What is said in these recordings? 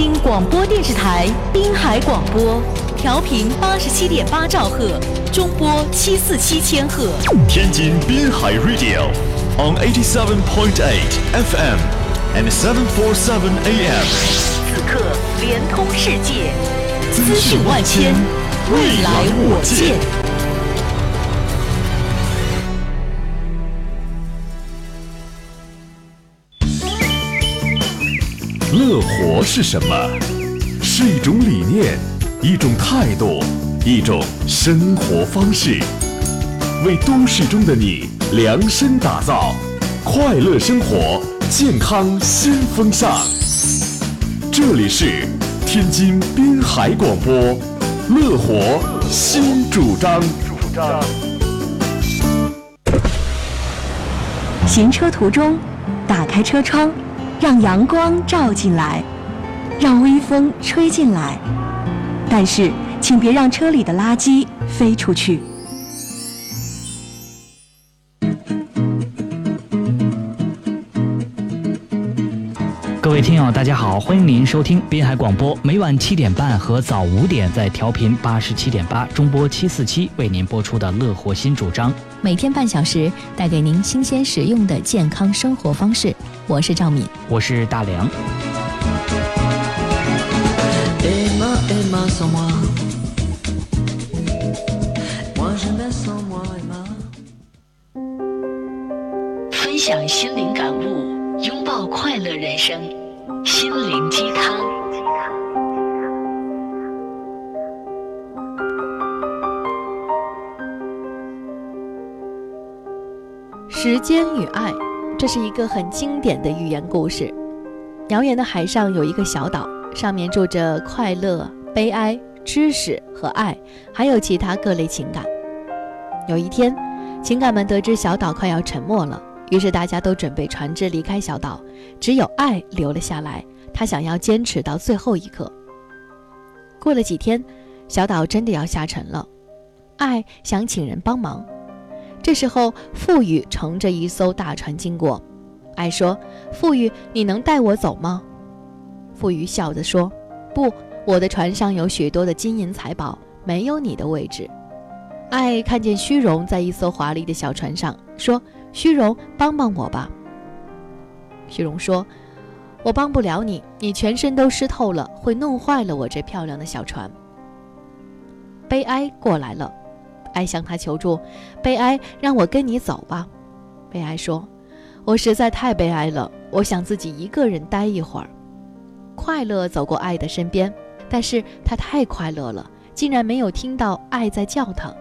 津广播电视台滨海广播，调频八十七点八兆赫，中波七四七千赫。天津滨海 Radio on eighty seven point eight FM and seven four seven AM。此刻联通世界，资讯万千，未来我见。乐活是什么？是一种理念，一种态度，一种生活方式。为都市中的你量身打造快乐生活、健康新风尚。这里是天津滨海广播，乐活新主张。主张行车途中，打开车窗。让阳光照进来，让微风吹进来，但是请别让车里的垃圾飞出去。位听友，大家好，欢迎您收听滨海广播，每晚七点半和早五点在调频八十七点八中波七四七为您播出的乐活新主张。每天半小时，带给您新鲜实用的健康生活方式。我是赵敏，我是大梁。分享心灵感悟，拥抱快乐人生，心灵鸡汤。时间与爱，这是一个很经典的寓言故事。遥远的海上有一个小岛，上面住着快乐、悲哀、知识和爱，还有其他各类情感。有一天，情感们得知小岛快要沉没了，于是大家都准备船只离开小岛，只有爱留了下来。他想要坚持到最后一刻。过了几天，小岛真的要下沉了，爱想请人帮忙。这时候，富裕乘着一艘大船经过，爱说：“富裕，你能带我走吗？”富裕笑着说：“不，我的船上有许多的金银财宝，没有你的位置。”爱看见虚荣在一艘华丽的小船上，说：“虚荣，帮帮我吧。”虚荣说：“我帮不了你，你全身都湿透了，会弄坏了我这漂亮的小船。”悲哀过来了。爱向他求助，悲哀让我跟你走吧。悲哀说：“我实在太悲哀了，我想自己一个人待一会儿。”快乐走过爱的身边，但是他太快乐了，竟然没有听到爱在叫他。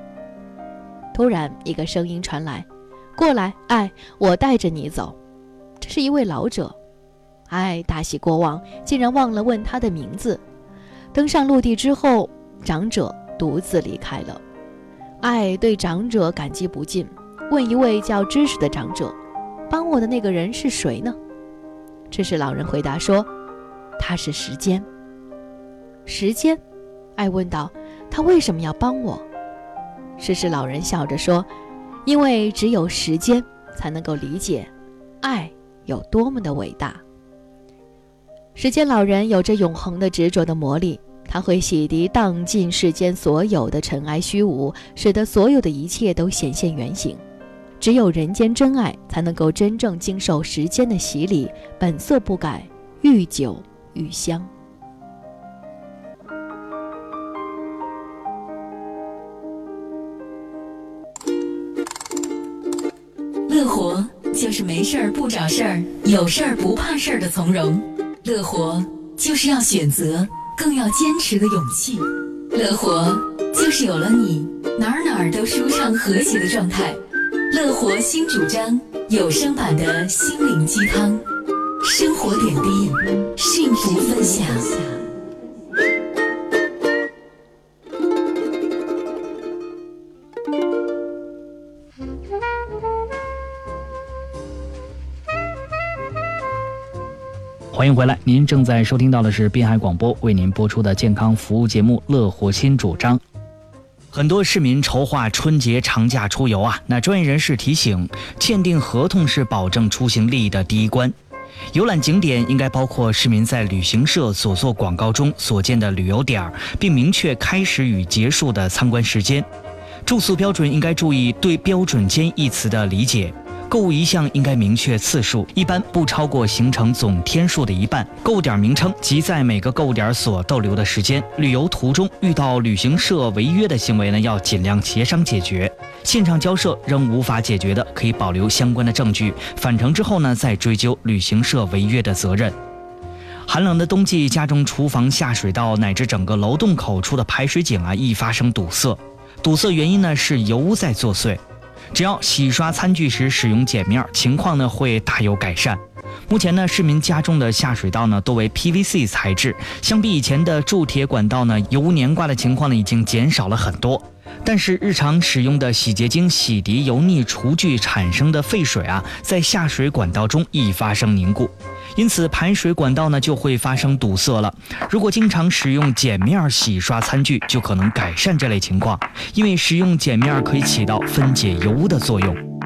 突然，一个声音传来：“过来，爱，我带着你走。”这是一位老者。爱大喜过望，竟然忘了问他的名字。登上陆地之后，长者独自离开了。爱对长者感激不尽，问一位叫知识的长者：“帮我的那个人是谁呢？”知识老人回答说：“他是时间。”时间，爱问道：“他为什么要帮我？”知识老人笑着说：“因为只有时间才能够理解，爱有多么的伟大。”时间老人有着永恒的执着的魔力。他会洗涤荡尽世间所有的尘埃虚无，使得所有的一切都显现原形。只有人间真爱，才能够真正经受时间的洗礼，本色不改，愈久愈香。就是没事儿不找事儿，有事儿不怕事儿的从容。乐活就是要选择。更要坚持的勇气，乐活就是有了你，哪儿哪儿都舒畅和谐的状态。乐活新主张，有声版的心灵鸡汤，生活点滴，幸福分享。欢迎回来，您正在收听到的是滨海广播为您播出的健康服务节目《乐活新主张》。很多市民筹划春节长假出游啊，那专业人士提醒，签订合同是保证出行利益的第一关。游览景点应该包括市民在旅行社所做广告中所见的旅游点儿，并明确开始与结束的参观时间。住宿标准应该注意对“标准间”一词的理解。购物一项应该明确次数，一般不超过行程总天数的一半。购物点名称及在每个购物点所逗留的时间。旅游途中遇到旅行社违约的行为呢，要尽量协商解决。现场交涉仍无法解决的，可以保留相关的证据，返程之后呢，再追究旅行社违约的责任。寒冷的冬季，家中厨房下水道乃至整个楼洞口处的排水井啊，易发生堵塞。堵塞原因呢，是油污在作祟。只要洗刷餐具时使用碱面，情况呢会大有改善。目前呢，市民家中的下水道呢多为 PVC 材质，相比以前的铸铁管道呢，油污粘挂的情况呢已经减少了很多。但是日常使用的洗洁精洗涤油腻厨具产生的废水啊，在下水管道中易发生凝固。因此，排水管道呢就会发生堵塞了。如果经常使用碱面洗刷餐具，就可能改善这类情况，因为使用碱面可以起到分解油污的作用。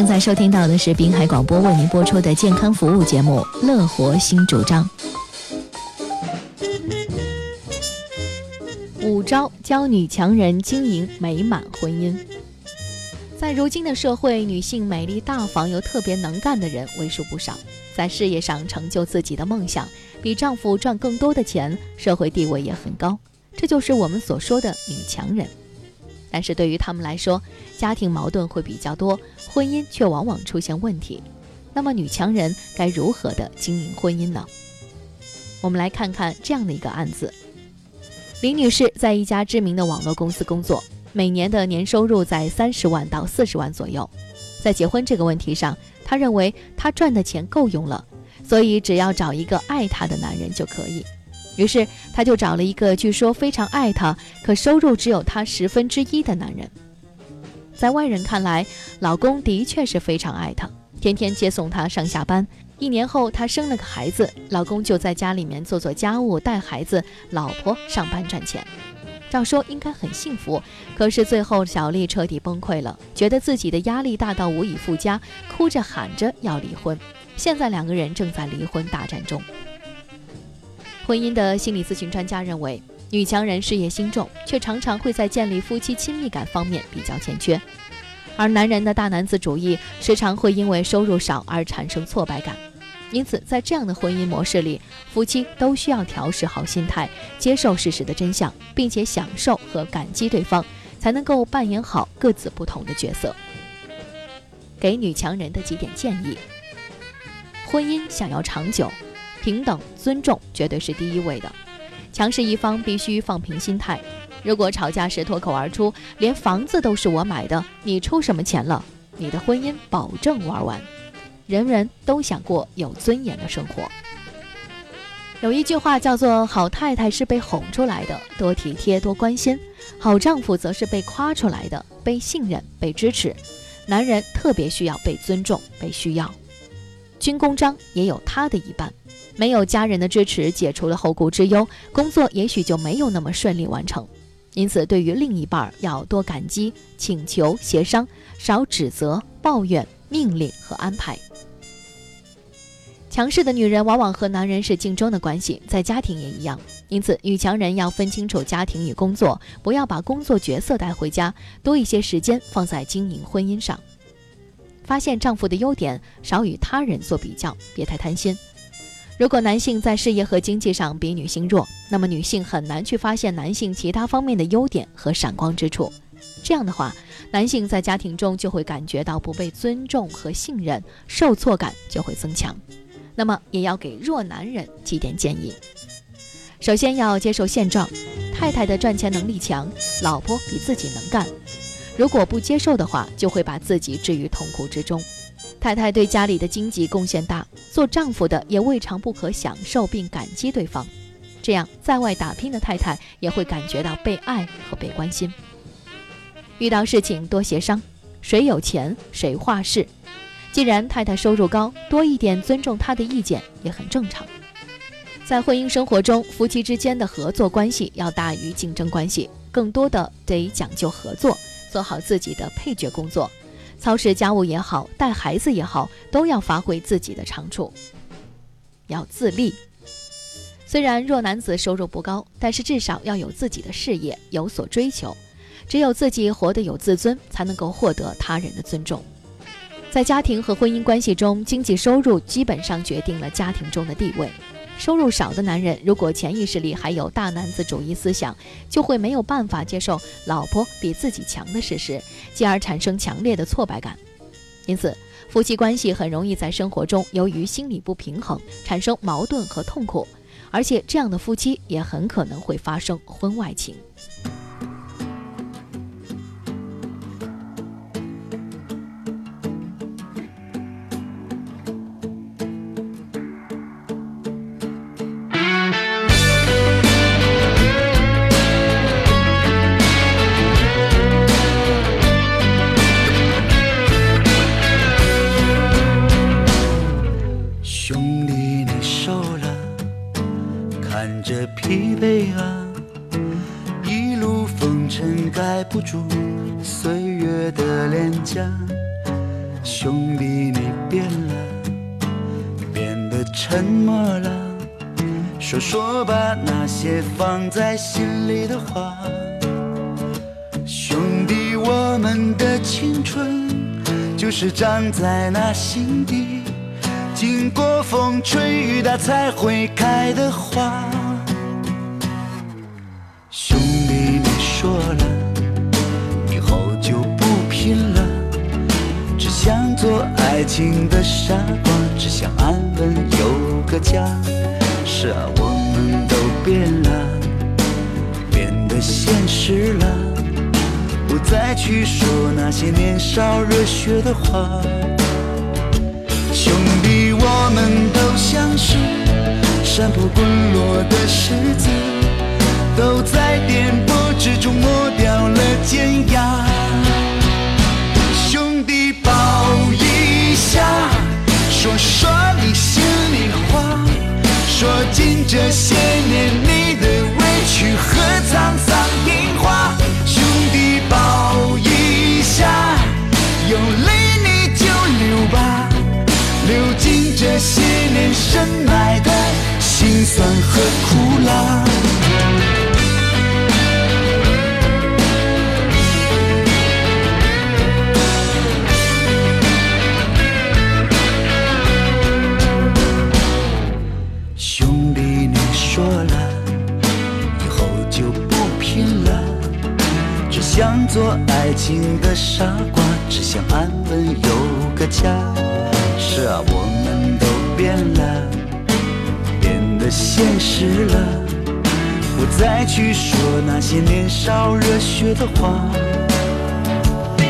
正在收听到的是滨海广播为您播出的健康服务节目《乐活新主张》。五招教女强人经营美满婚姻。在如今的社会，女性美丽大方又特别能干的人为数不少，在事业上成就自己的梦想，比丈夫赚更多的钱，社会地位也很高，这就是我们所说的女强人。但是对于他们来说，家庭矛盾会比较多，婚姻却往往出现问题。那么女强人该如何的经营婚姻呢？我们来看看这样的一个案子：林女士在一家知名的网络公司工作，每年的年收入在三十万到四十万左右。在结婚这个问题上，她认为她赚的钱够用了，所以只要找一个爱她的男人就可以。于是，她就找了一个据说非常爱她，可收入只有她十分之一的男人。在外人看来，老公的确是非常爱她，天天接送她上下班。一年后，她生了个孩子，老公就在家里面做做家务、带孩子，老婆上班赚钱。照说应该很幸福，可是最后小丽彻底崩溃了，觉得自己的压力大到无以复加，哭着喊着要离婚。现在两个人正在离婚大战中。婚姻的心理咨询专家认为，女强人事业心重，却常常会在建立夫妻亲密感方面比较欠缺；而男人的大男子主义，时常会因为收入少而产生挫败感。因此，在这样的婚姻模式里，夫妻都需要调试好心态，接受事实的真相，并且享受和感激对方，才能够扮演好各自不同的角色。给女强人的几点建议：婚姻想要长久。平等尊重绝对是第一位的，强势一方必须放平心态。如果吵架时脱口而出“连房子都是我买的，你出什么钱了”，你的婚姻保证玩完。人人都想过有尊严的生活。有一句话叫做“好太太是被哄出来的，多体贴多关心；好丈夫则是被夸出来的，被信任被支持。男人特别需要被尊重被需要。军功章也有他的一半。没有家人的支持，解除了后顾之忧，工作也许就没有那么顺利完成。因此，对于另一半要多感激、请求、协商，少指责、抱怨、命令和安排。强势的女人往往和男人是竞争的关系，在家庭也一样。因此，女强人要分清楚家庭与工作，不要把工作角色带回家，多一些时间放在经营婚姻上。发现丈夫的优点，少与他人做比较，别太贪心。如果男性在事业和经济上比女性弱，那么女性很难去发现男性其他方面的优点和闪光之处。这样的话，男性在家庭中就会感觉到不被尊重和信任，受挫感就会增强。那么，也要给弱男人几点建议：首先要接受现状，太太的赚钱能力强，老婆比自己能干。如果不接受的话，就会把自己置于痛苦之中。太太对家里的经济贡献大，做丈夫的也未尝不可享受并感激对方，这样在外打拼的太太也会感觉到被爱和被关心。遇到事情多协商，谁有钱谁话事。既然太太收入高，多一点尊重她的意见也很正常。在婚姻生活中，夫妻之间的合作关系要大于竞争关系，更多的得讲究合作，做好自己的配角工作。操持家务也好，带孩子也好，都要发挥自己的长处，要自立。虽然弱男子收入不高，但是至少要有自己的事业，有所追求。只有自己活得有自尊，才能够获得他人的尊重。在家庭和婚姻关系中，经济收入基本上决定了家庭中的地位。收入少的男人，如果潜意识里还有大男子主义思想，就会没有办法接受老婆比自己强的事实，进而产生强烈的挫败感。因此，夫妻关系很容易在生活中由于心理不平衡产生矛盾和痛苦，而且这样的夫妻也很可能会发生婚外情。兄弟你变了，变得沉默了。说说吧，那些放在心里的话。兄弟，我们的青春就是长在那心底，经过风吹雨打才会开的花。傻瓜，只想安稳有个家。是啊，我们都变了，变得现实了，不再去说那些年少热血的话。兄弟，我们都像是山坡滚落的石子，都在颠簸之中磨掉了情的傻瓜，只想安稳有个家。是啊，我们都变了，变得现实了，不再去说那些年少热血的话。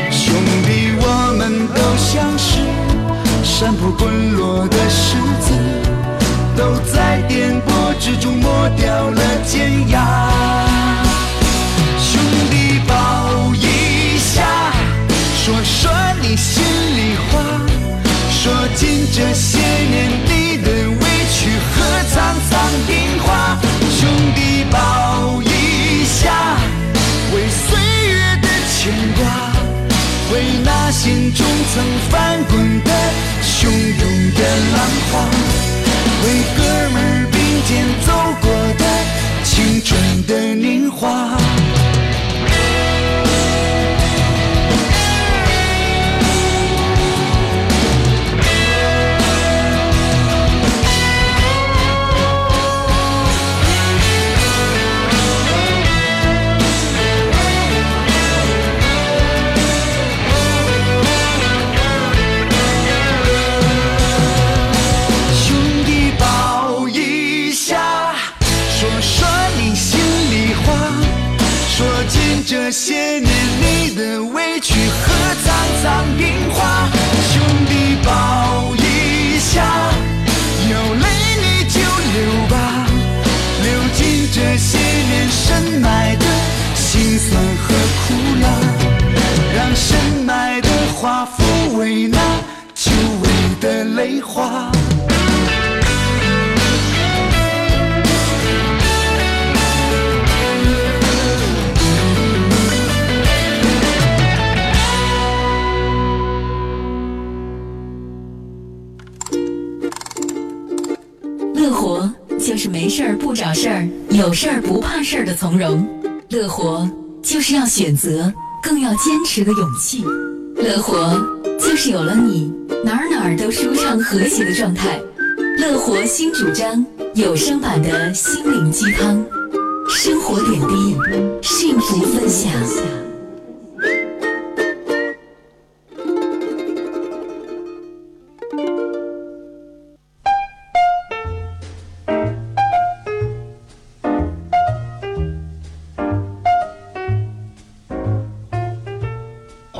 兄弟，我们都像是山坡滚落的石子，都在颠簸之中磨掉了尖牙。兄弟，保说说你心里话，说尽这些年你的委屈和沧桑变化。兄弟抱一下，为岁月的牵挂，为那心中曾翻滚的汹涌的浪花，为哥们并肩走过的青春的年华。就是没事儿不找事儿有事儿不怕事儿的从容，乐活就是要选择，更要坚持的勇气。乐活就是有了你，哪儿哪儿都舒畅和谐的状态。乐活新主张，有声版的心灵鸡汤，生活点滴，幸福分享。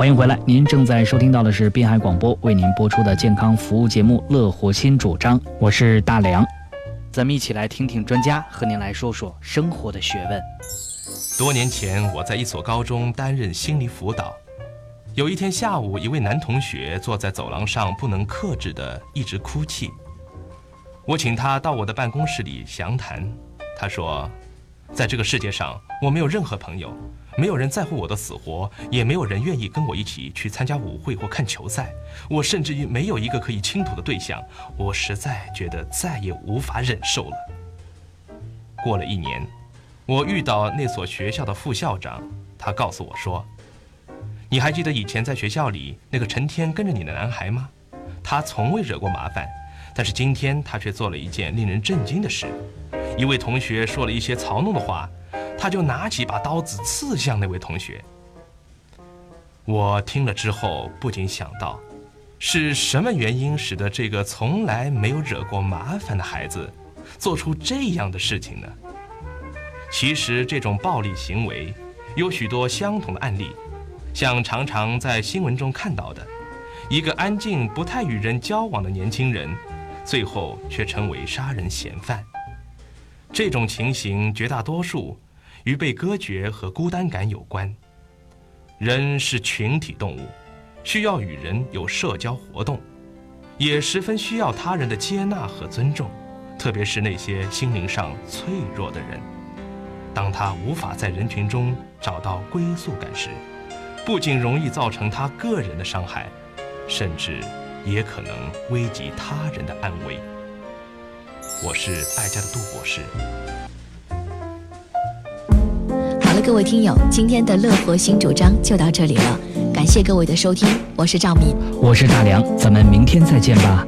欢迎回来，您正在收听到的是滨海广播为您播出的健康服务节目《乐活新主张》，我是大梁，咱们一起来听听专家和您来说说生活的学问。多年前，我在一所高中担任心理辅导。有一天下午，一位男同学坐在走廊上，不能克制的一直哭泣。我请他到我的办公室里详谈。他说，在这个世界上，我没有任何朋友。没有人在乎我的死活，也没有人愿意跟我一起去参加舞会或看球赛。我甚至于没有一个可以倾吐的对象。我实在觉得再也无法忍受了。过了一年，我遇到那所学校的副校长，他告诉我说：“你还记得以前在学校里那个成天跟着你的男孩吗？他从未惹过麻烦，但是今天他却做了一件令人震惊的事。一位同学说了一些嘲弄的话。”他就拿起把刀子刺向那位同学。我听了之后不禁想到，是什么原因使得这个从来没有惹过麻烦的孩子，做出这样的事情呢？其实这种暴力行为有许多相同的案例，像常常在新闻中看到的，一个安静不太与人交往的年轻人，最后却成为杀人嫌犯。这种情形绝大多数。与被隔绝和孤单感有关。人是群体动物，需要与人有社交活动，也十分需要他人的接纳和尊重，特别是那些心灵上脆弱的人。当他无法在人群中找到归宿感时，不仅容易造成他个人的伤害，甚至也可能危及他人的安危。我是爱家的杜博士。各位听友，今天的乐活新主张就到这里了，感谢各位的收听，我是赵敏，我是大梁，咱们明天再见吧。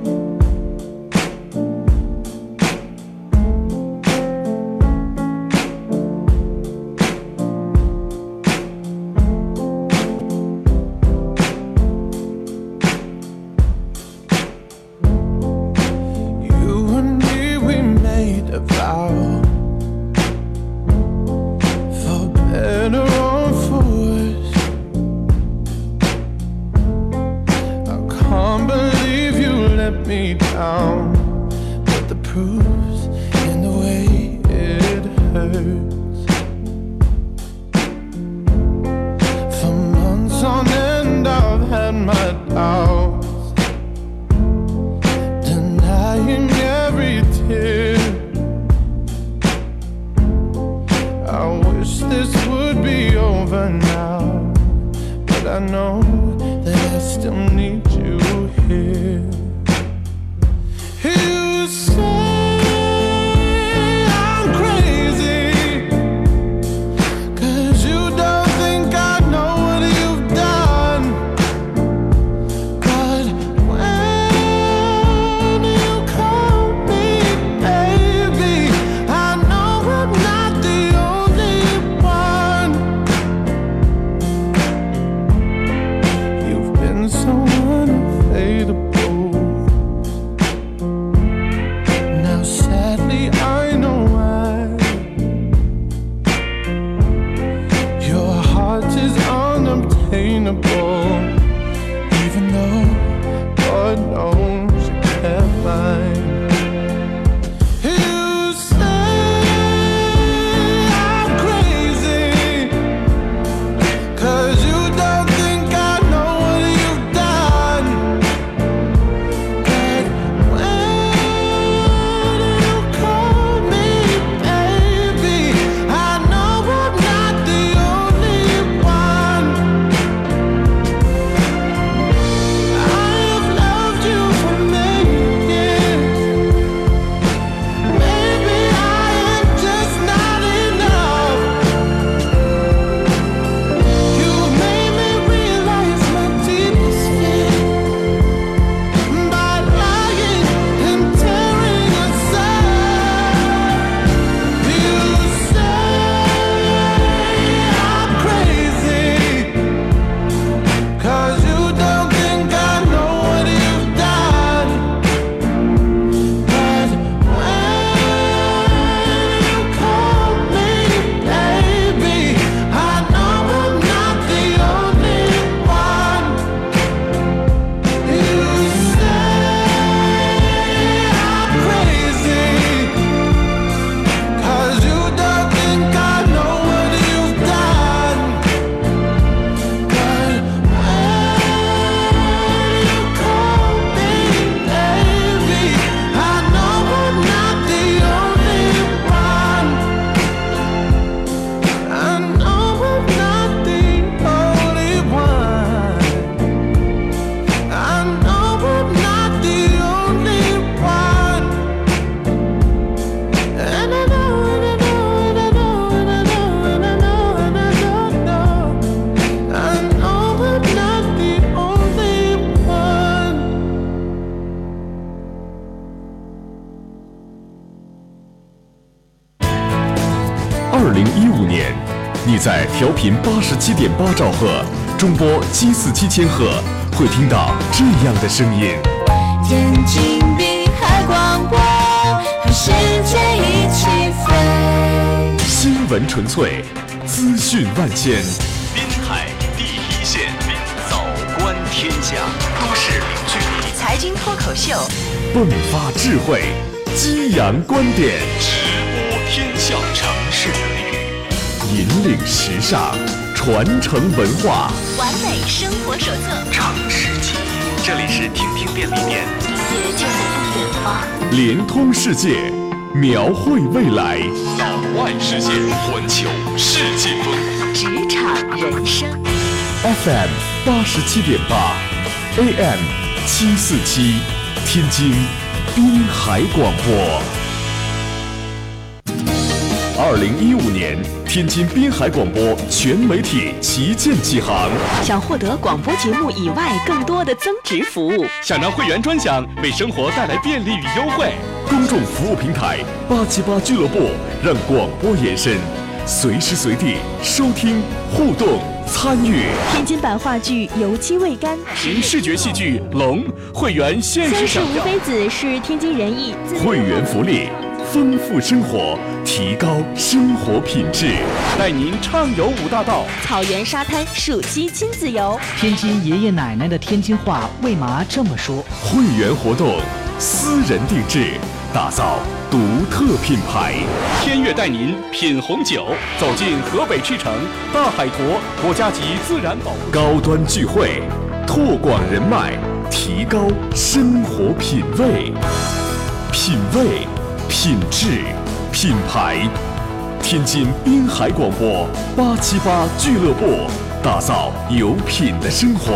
零一五年，你在调频八十七点八兆赫，中波七四七千赫，会听到这样的声音。天津滨海广播，和世界一起飞。新闻纯粹，资讯万千。滨海第一线，早观天下，都市零距离，财经脱口秀，迸发智慧，激扬观点，引领时尚，传承文化，完美生活手册，尝世纪。这里是听听便利店，理解就在不远方，联通世界，描绘未来，岛外世界，环球世界风，职场人生，FM 八十七点八，AM 七四七，天津滨海广播。二零一五年，天津滨海广播全媒体旗舰启航。想获得广播节目以外更多的增值服务，想让会员专享为生活带来便利与优惠。公众服务平台八七八俱乐部让广播延伸，随时随地收听、互动、参与。天津版话剧《油漆未干》，新视觉戏剧《龙》会员限时享吴非子是天津人艺会员福利，丰富生活，提高生活品质。带您畅游五大道，草原沙滩，暑期亲子游。天津爷爷奶奶的天津话为嘛这么说？会员活动，私人定制，打造独特品牌。天悦带您品红酒，走进河北赤城大海坨国家级自然保护。高端聚会，拓广人脉，提高生活品味。品味，品质，品牌。天津滨海广播八七八俱乐部，打造有品的生活。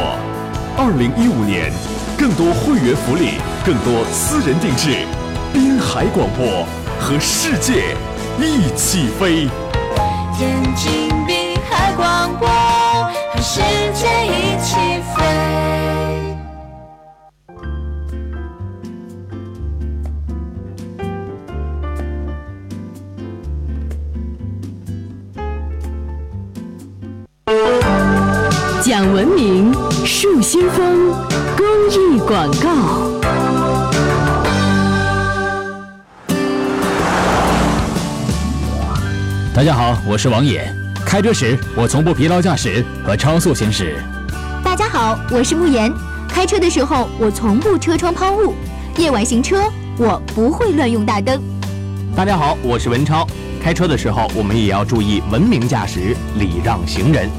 二零一五年，更多会员福利，更多私人定制。滨海广播和世界一起飞。天津滨海广播，和世界一起树新风公益广告。大家好，我是王野。开车时，我从不疲劳驾驶和超速行驶。大家好，我是慕言。开车的时候，我从不车窗抛物。夜晚行车，我不会乱用大灯。大家好，我是文超。开车的时候，我们也要注意文明驾驶，礼让行人。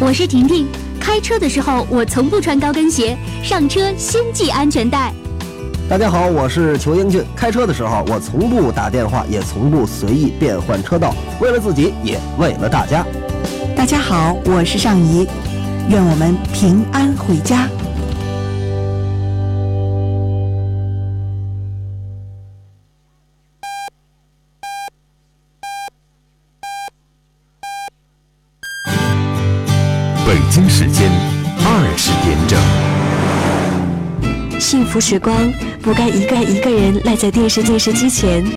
我是婷婷。开车的时候，我从不穿高跟鞋，上车先系安全带。大家好，我是裘英俊。开车的时候，我从不打电话，也从不随意变换车道，为了自己，也为了大家。大家好，我是尚怡。愿我们平安回家。时光不该一个一个人赖在电视电视机前。